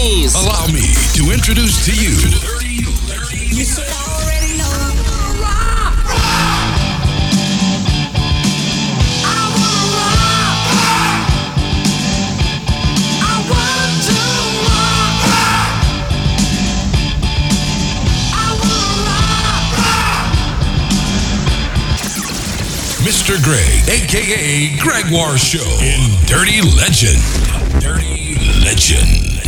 Please. Allow me to introduce to you. You already know. I wanna rock. I wanna rock. I wanna rock. Mr. Greg, aka Gregoire Show, in Dirty Legend. Dirty Legend.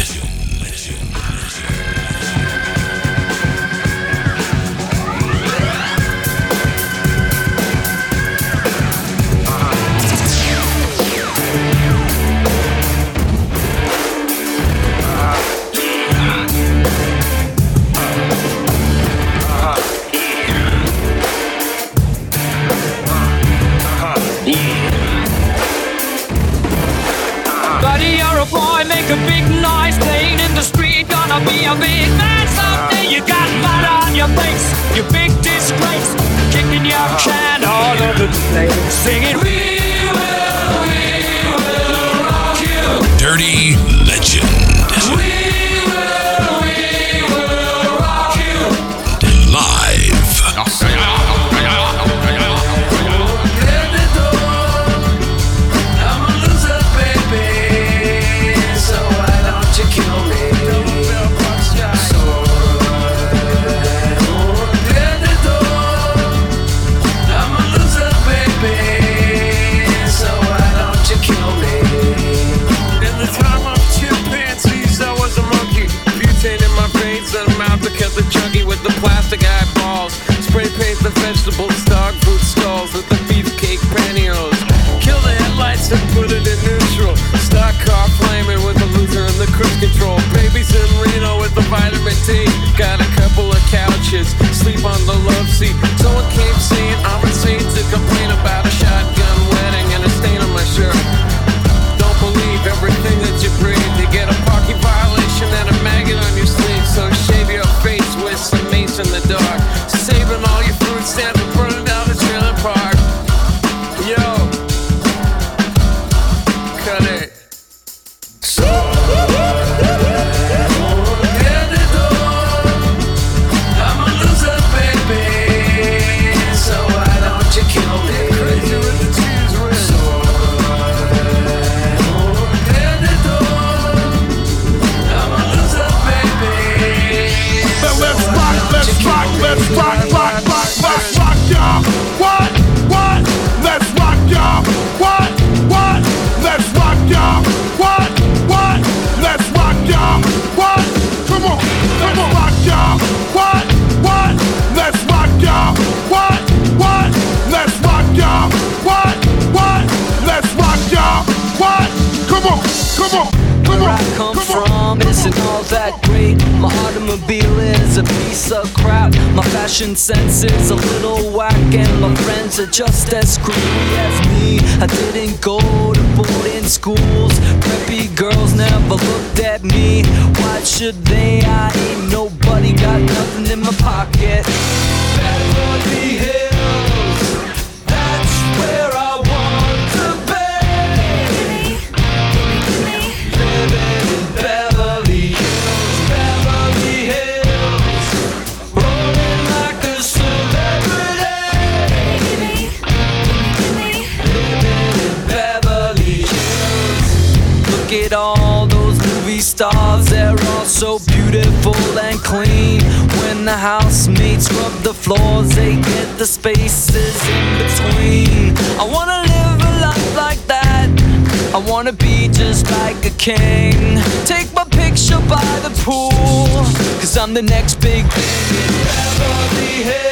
fashion sense is a little whack, and my friends are just as creepy as me. I didn't go the spaces in between. I wanna live a life like that. I wanna be just like a king. Take my picture by the pool, cause I'm the next big thing.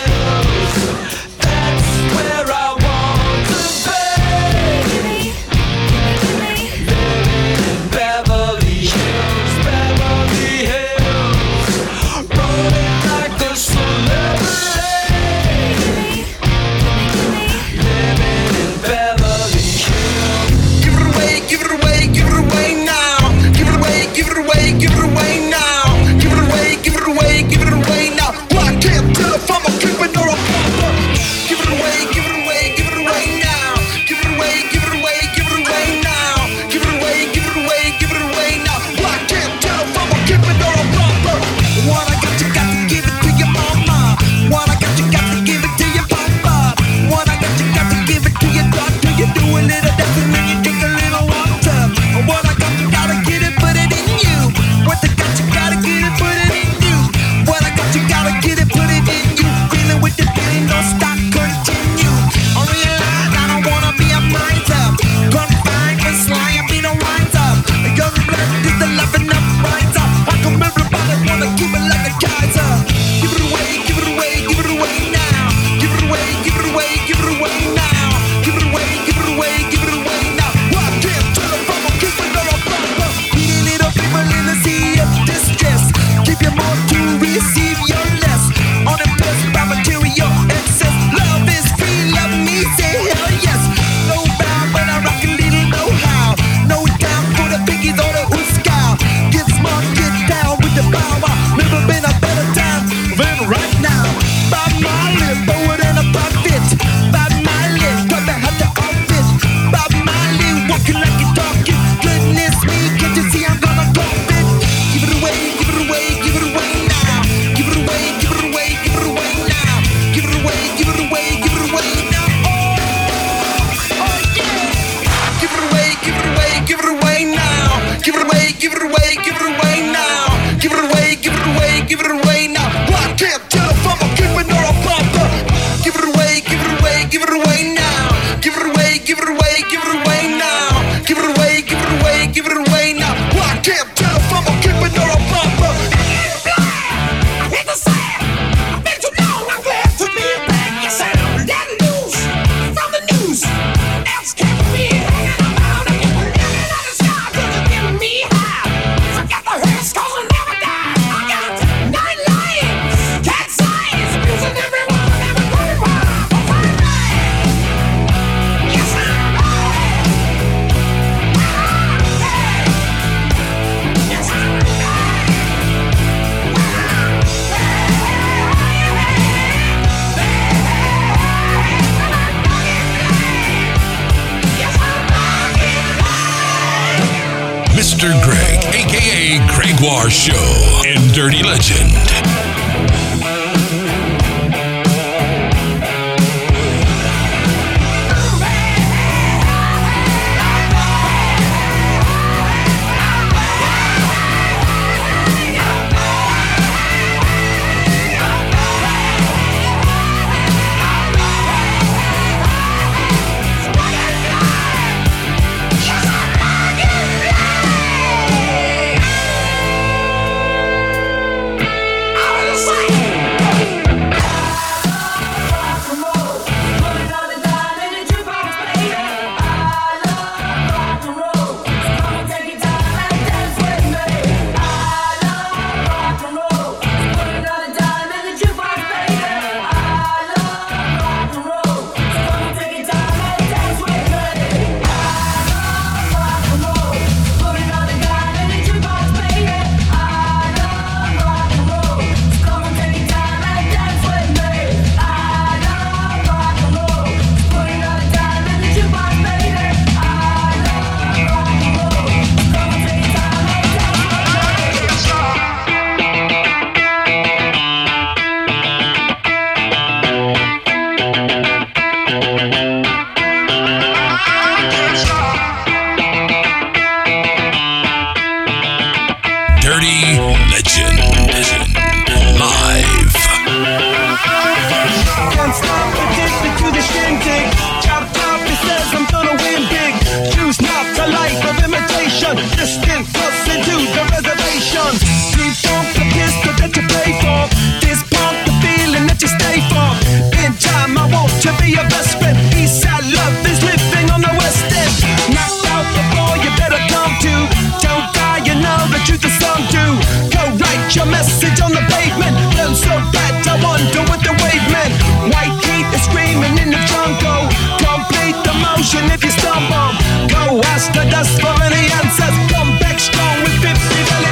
Wonder what the wave meant. White heat is screaming in the jungle. Complete the motion if you stumble. Go ask the dust for any answers. Come back strong with 50 belly.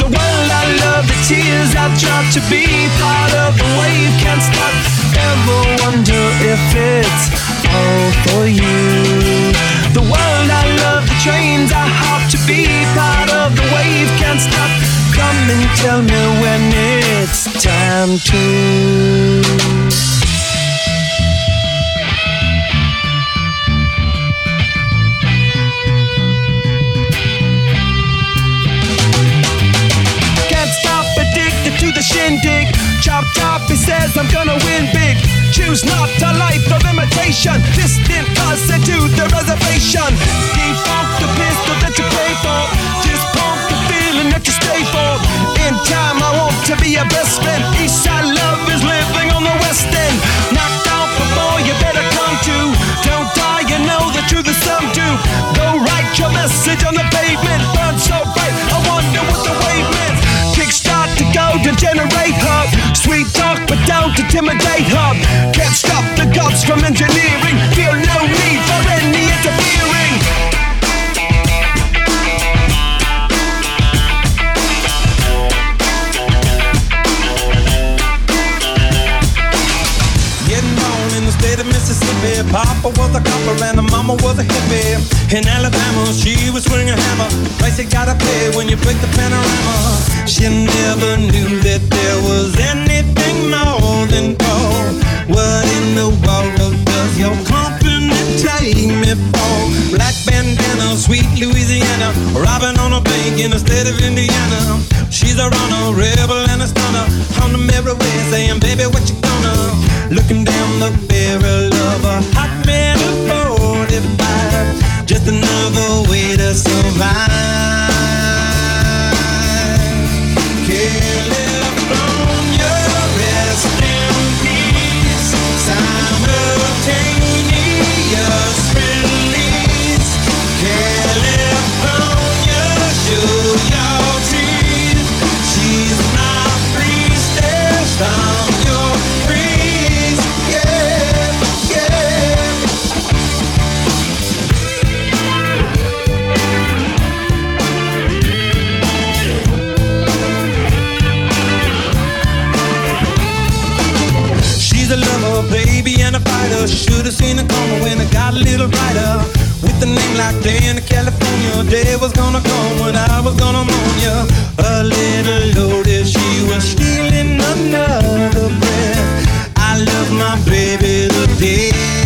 The world I love, the tears I've tried to be part of the wave can't stop. Ever wonder if it's all for you? The world I love, the trains I hop to be part of the wave can't stop. Come and tell me when it's time to. Can't stop addicted to the shindig. Chop chop, he says I'm gonna win big. Choose not a life of imitation. Distant cousin to the reservation. Defunct the pistol that you pay for. Just pump the feeling that you stay for. In time, I want to be your best friend. Eastside love is living on the west end. Knocked out before you better come to. Don't die, you know the truth is some do. Go write your message on the pavement. Burn so bright, I wonder what the wave meant. Kickstart to go to generate hub. Sweet talk, but don't intimidate hub. Can't stop the gods from engineering. Feel no need for any interfering. Mississippi. Papa was a copper and the mama was a hippie. In Alabama, she glamour. Price you gotta pay when you break the panorama. She never knew that there was anything more than gold. What in the world does your company take me for? Black bandana, sweet Louisiana, robbing on a bank in the state of Indiana. She's a runner, rebel and a stunner. On the mirror way saying, baby, what you gonna? Looking down the barrel of a hot metal 45. Just another way to survive. California, and a fighter. Should've seen it coming when it got a little brighter. With a name like Dan, California, day was gonna come when I was gonna mourn ya. A little loaded, she was stealing another breath. I love my baby to death.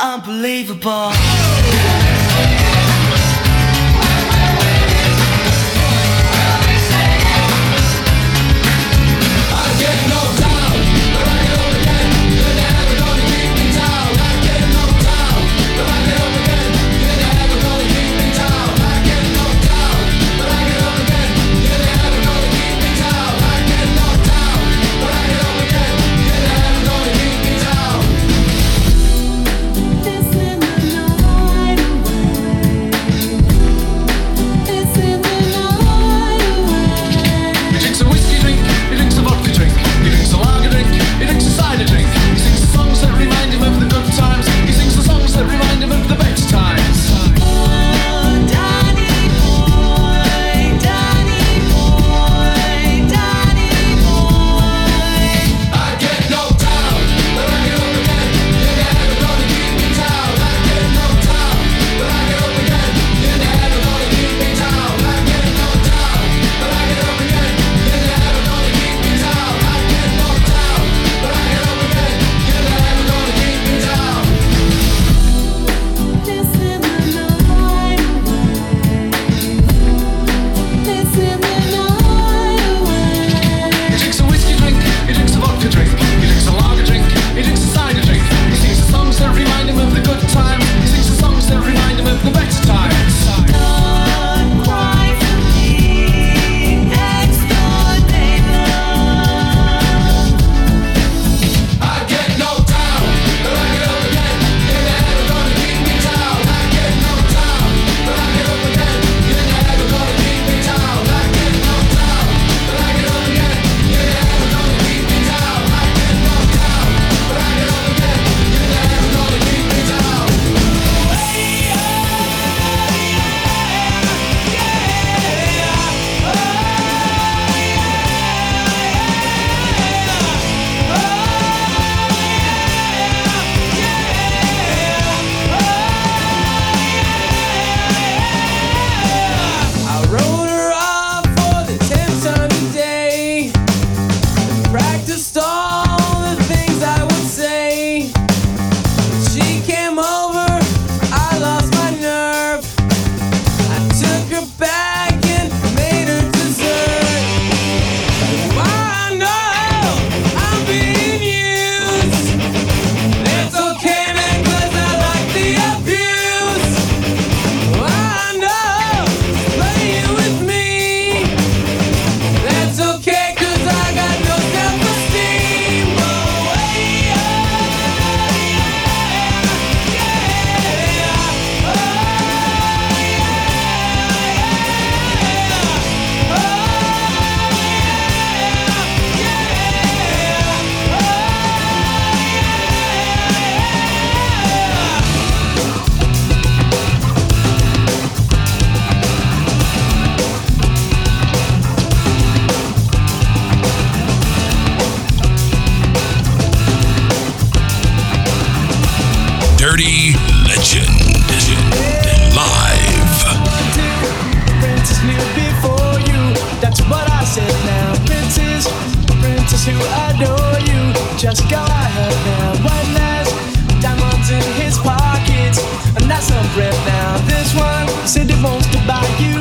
Unbelievable. Said he wants to buy you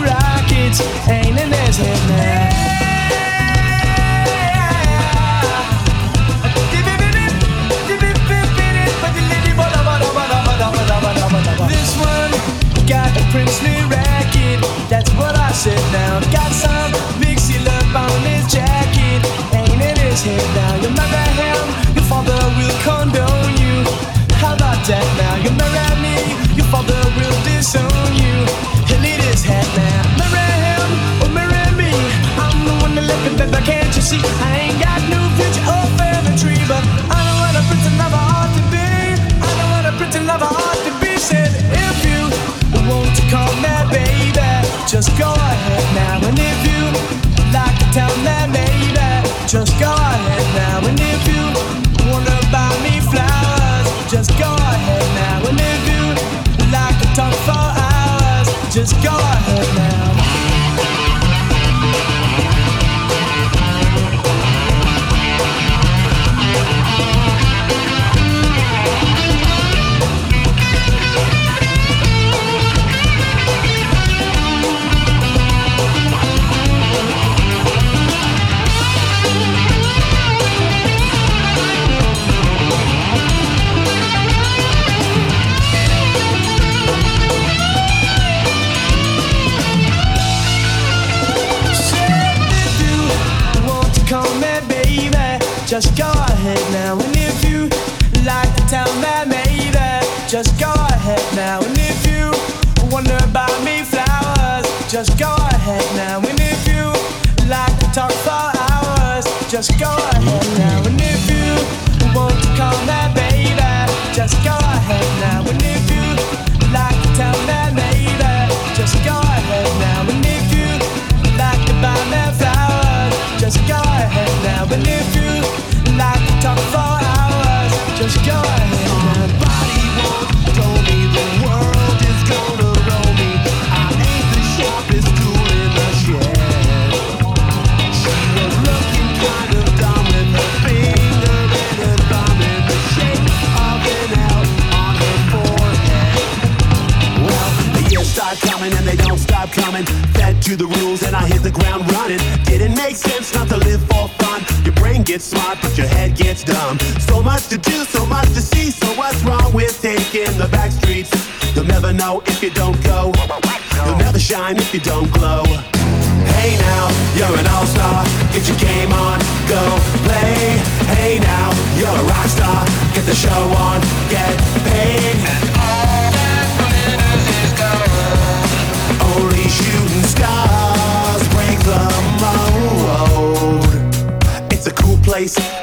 just go much to do, so much to see. So what's wrong with taking the back streets? You'll never know if you don't go. You'll never shine if you don't glow. Hey now, you're an all-star. Get your game on, go play. Hey now, you're a rock star. Get the show on, get paid. Only shooting stars break the mold. It's a cool place, and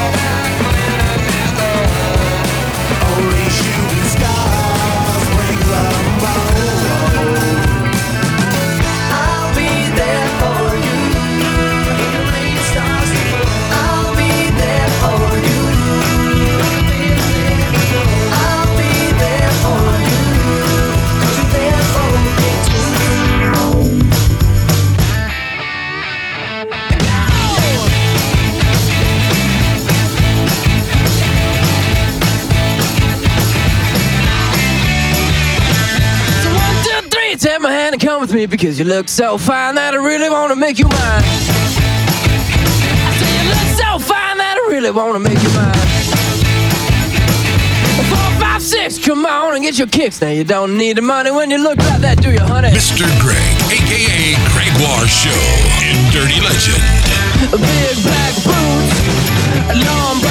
With me because you look so fine that I really wanna make you mine. I say you look so fine that I really wanna make you mine. Four, five, six, come on and get your kicks. Now you don't need the money when you look like that, do you, honey? Mr. Greg, aka Gregoire Show in Dirty Legend. Big black boots, long brown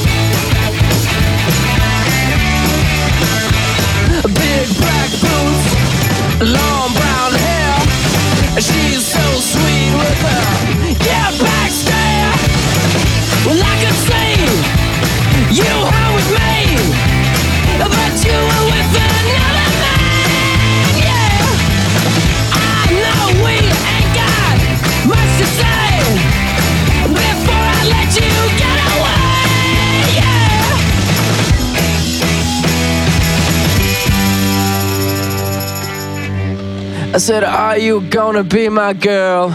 She's I said, Are you gonna be my girl?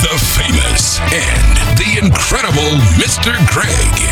The famous and the incredible Mr. Craig.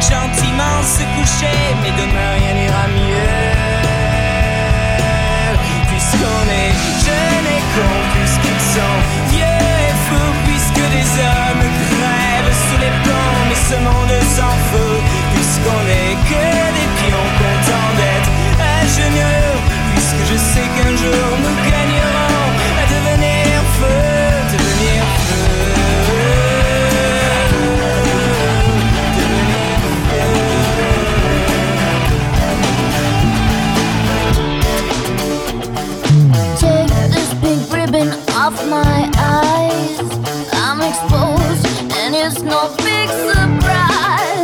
gentiment se coucher, mais demain rien n'ira mieux. Puisqu'on est jeune et con, puisqu'ils sont vieux et fous, puisque des hommes crèvent sous les ponts, mais ce monde s'en fout. Puisqu'on est que des pions contents d'être à genoux, puisque je sais qu'un jour nous exposed, and it's no big surprise.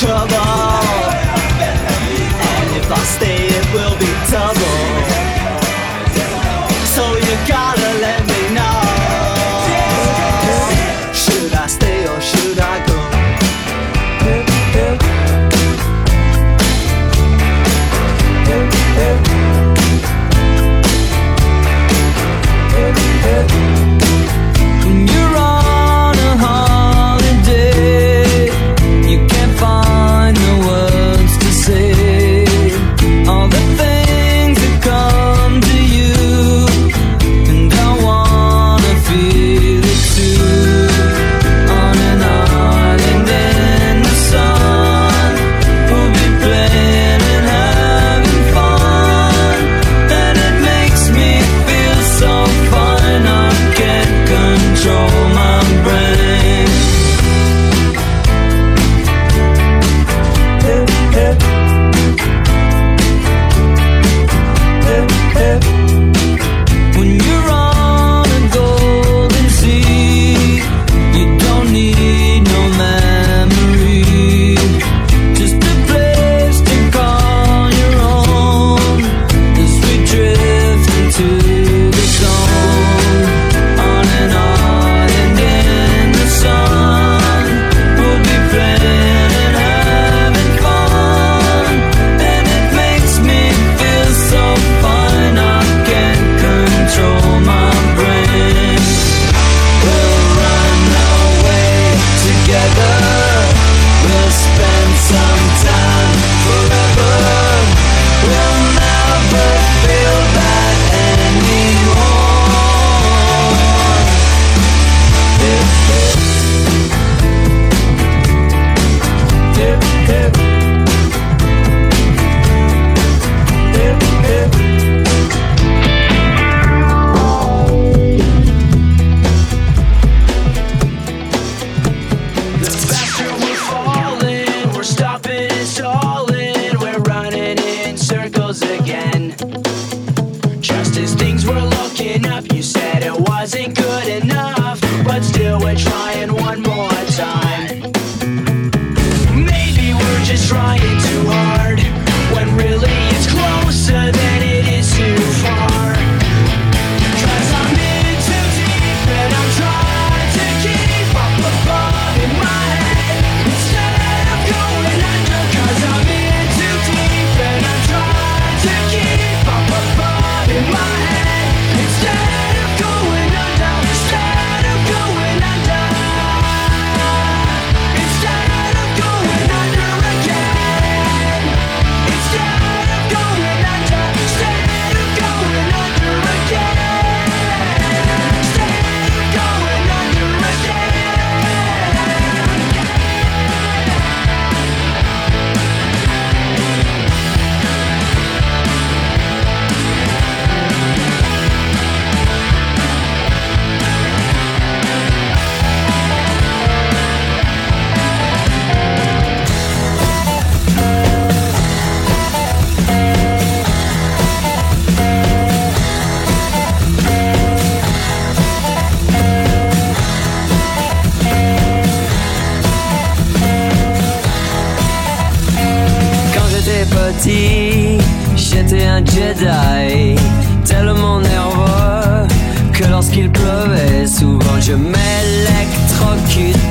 trouble. And if I stay, it will be double.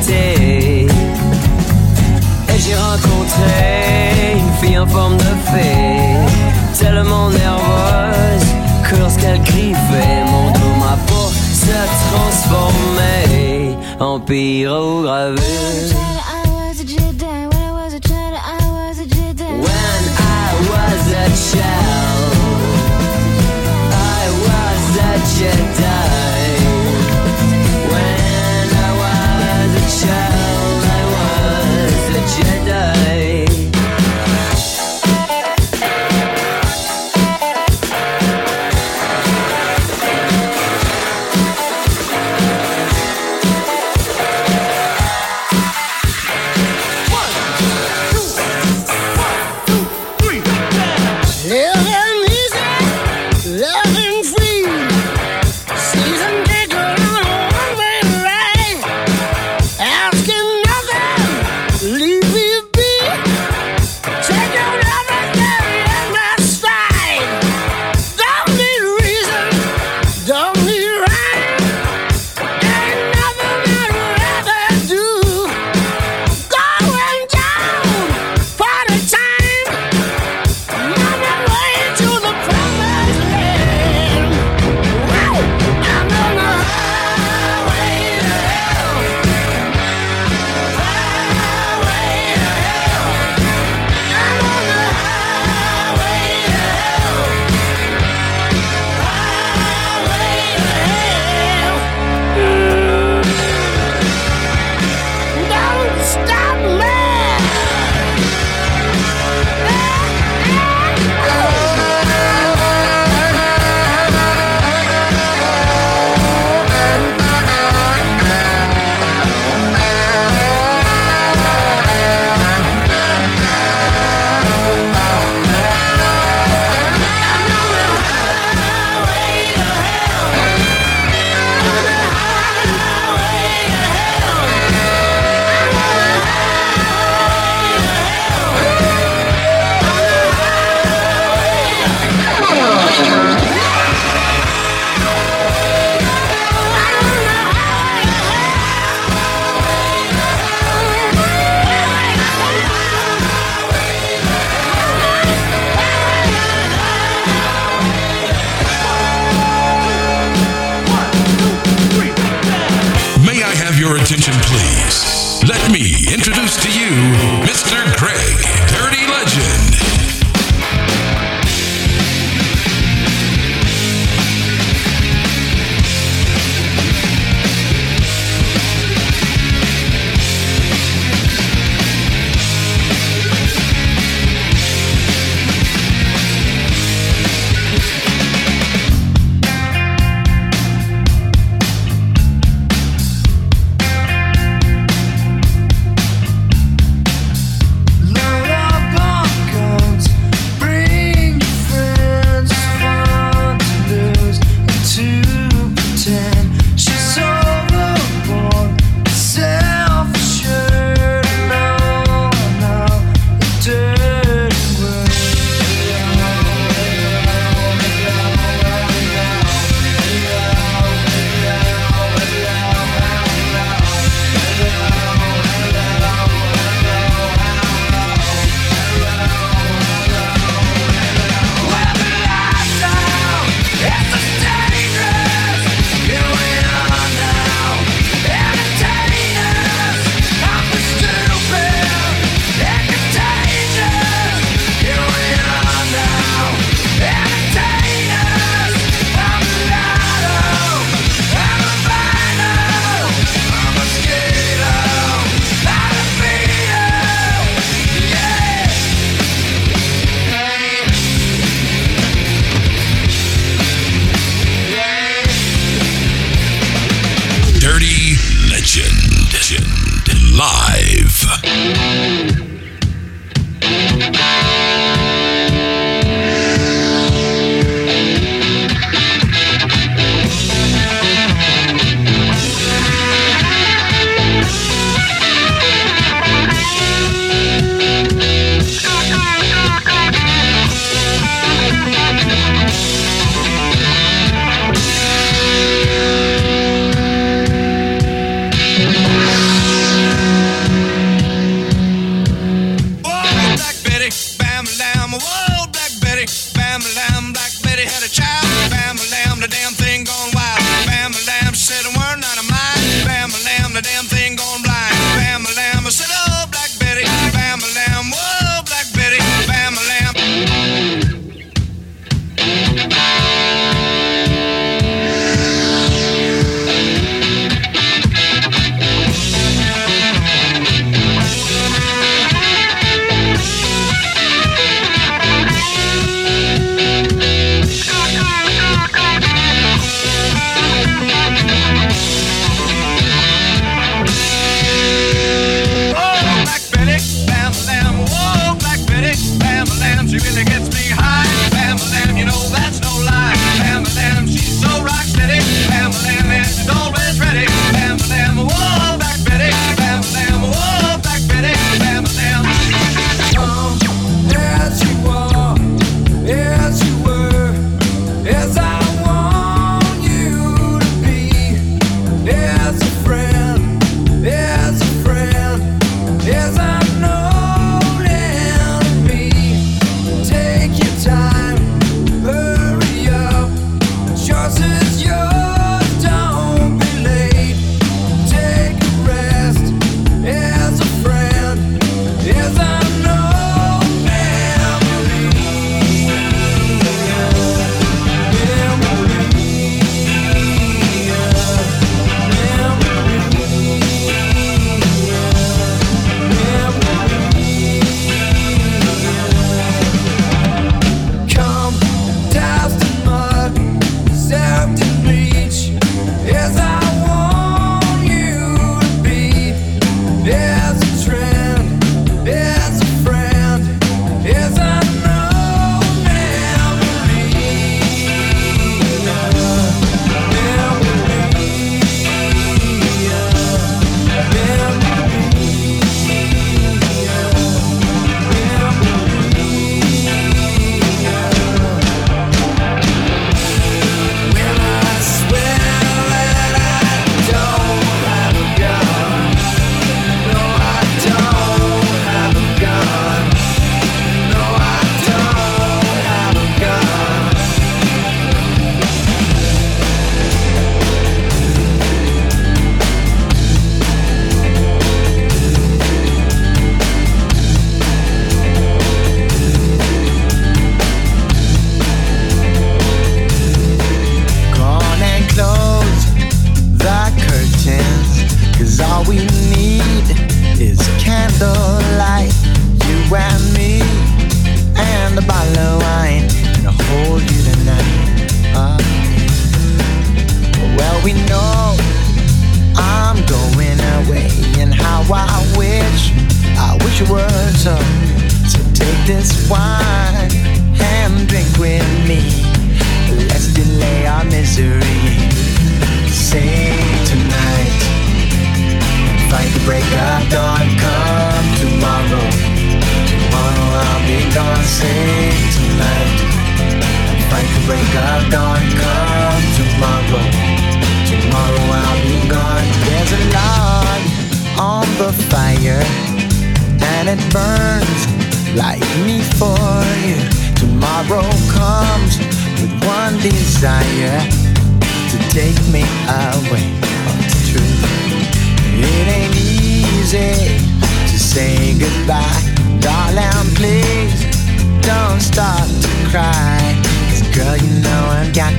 Et j'ai rencontré une fille en forme de fée, tellement nerveuse que lorsqu'elle griffait mon dos, ma peau se transformait en pyrogravure. Child Legend. Live.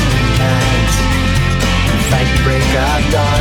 tonight. Break our dawn.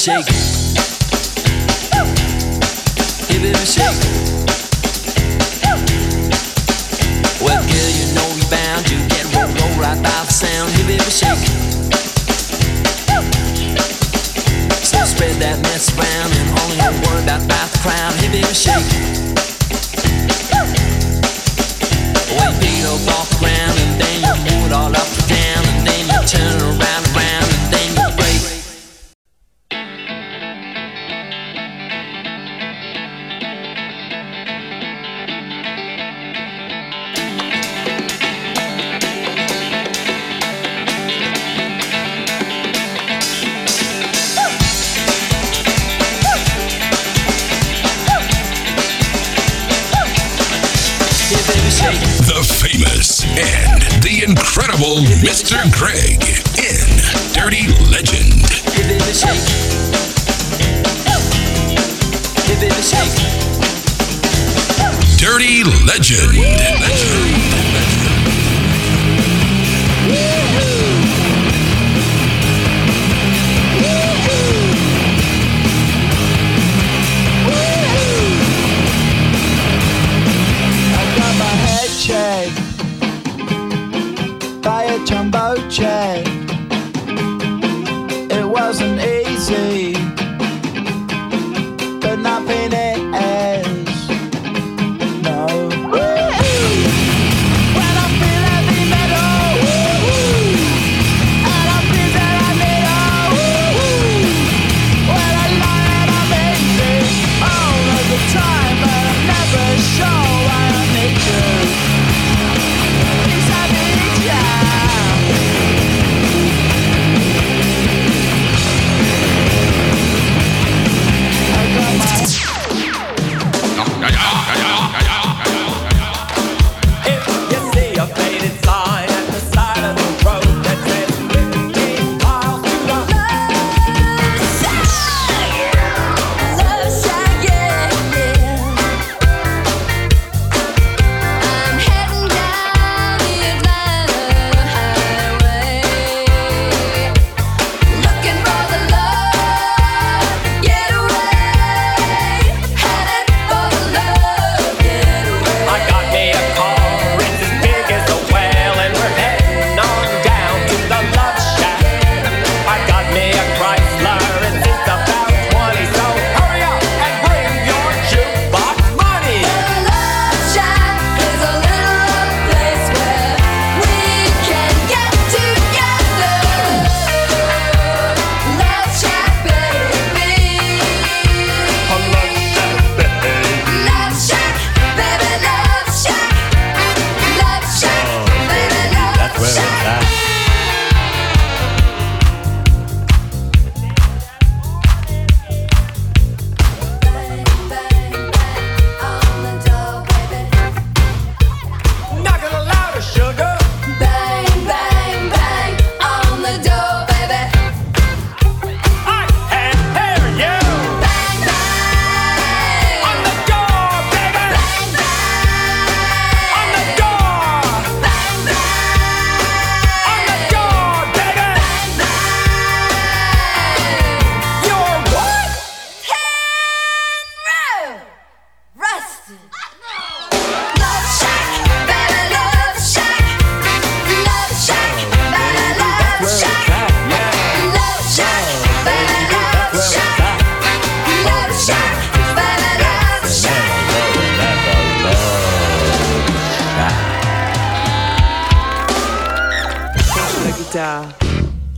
shake.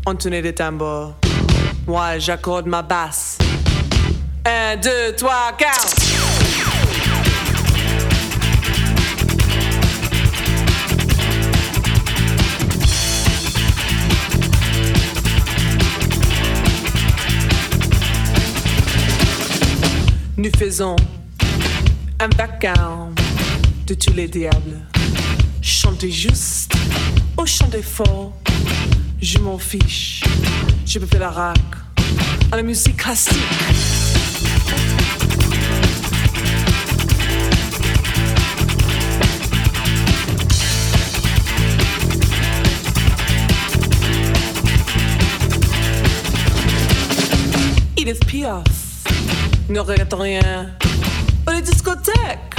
On tournait des tambours. Moi, j'accorde ma basse. Un, deux, trois, quatre. Nous faisons un vacarme de tous les diables. Chantez juste, ou chantez fort je m'en fiche. Je peux faire la rac à la musique classique. Edith Piaf ne regrette rien. Aux discothèques,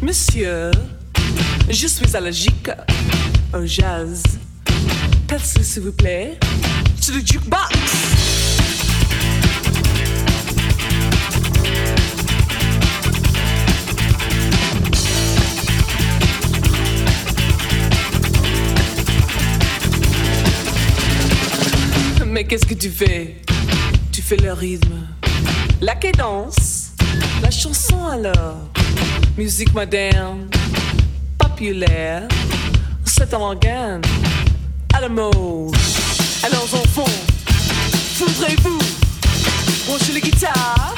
monsieur, je suis allergique au jazz. Passez s'il vous plaît. To the jukebox. Mais qu'est-ce que tu fais? Tu fais le rythme, la cadence, la chanson alors. Musique moderne, populaire, c'est un organe Alamo. Alors enfants, foutrez-vous, branchez les guitares?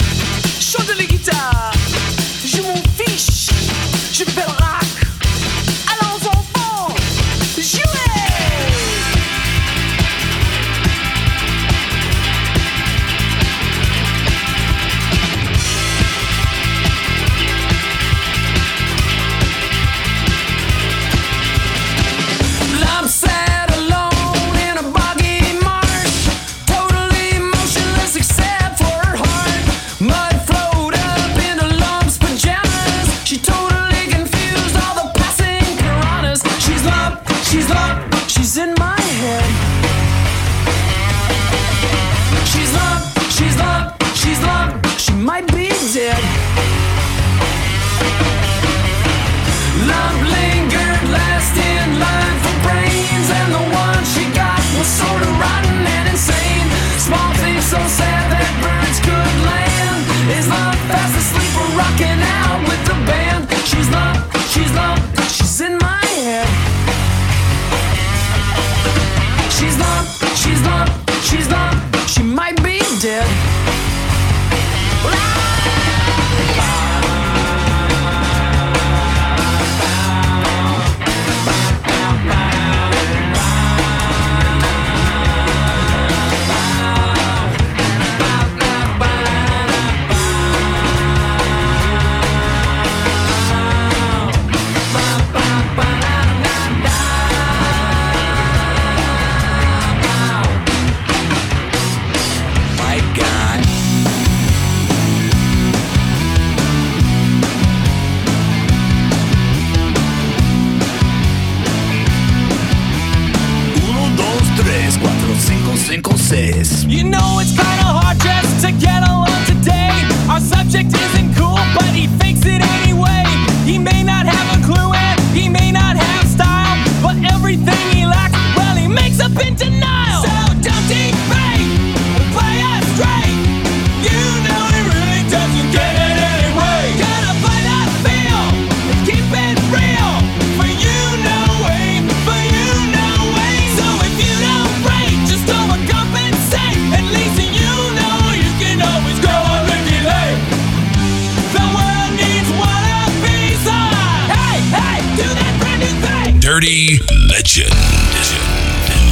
Dirty Legend.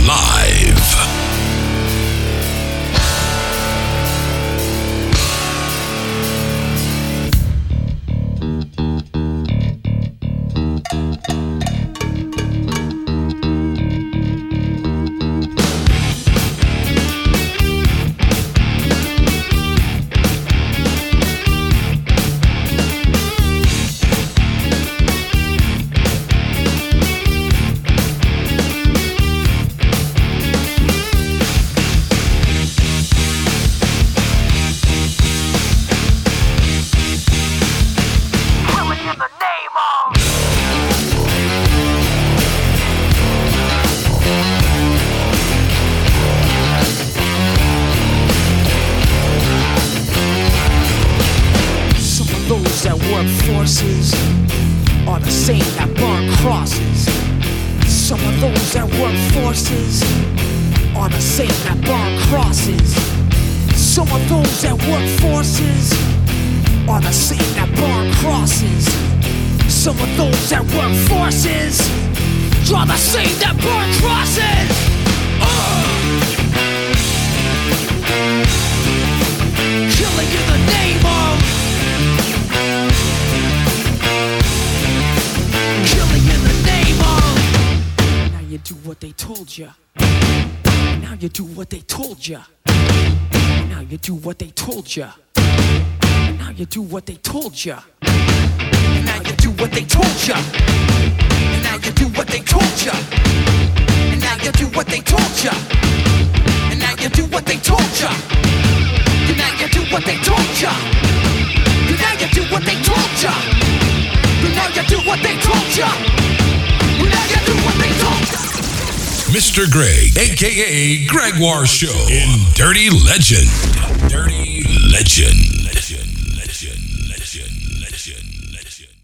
Live. ya. Now you do what they told ya. Now you do what they told ya. Now you do what they told ya. And now you do what they told ya. And now you do what they told ya. And now you do what they told ya. And now you do what they told ya. And now you do what they told ya. Mr. Greg, aka Gregoire Show, in Dirty Legend. Dirty Legend.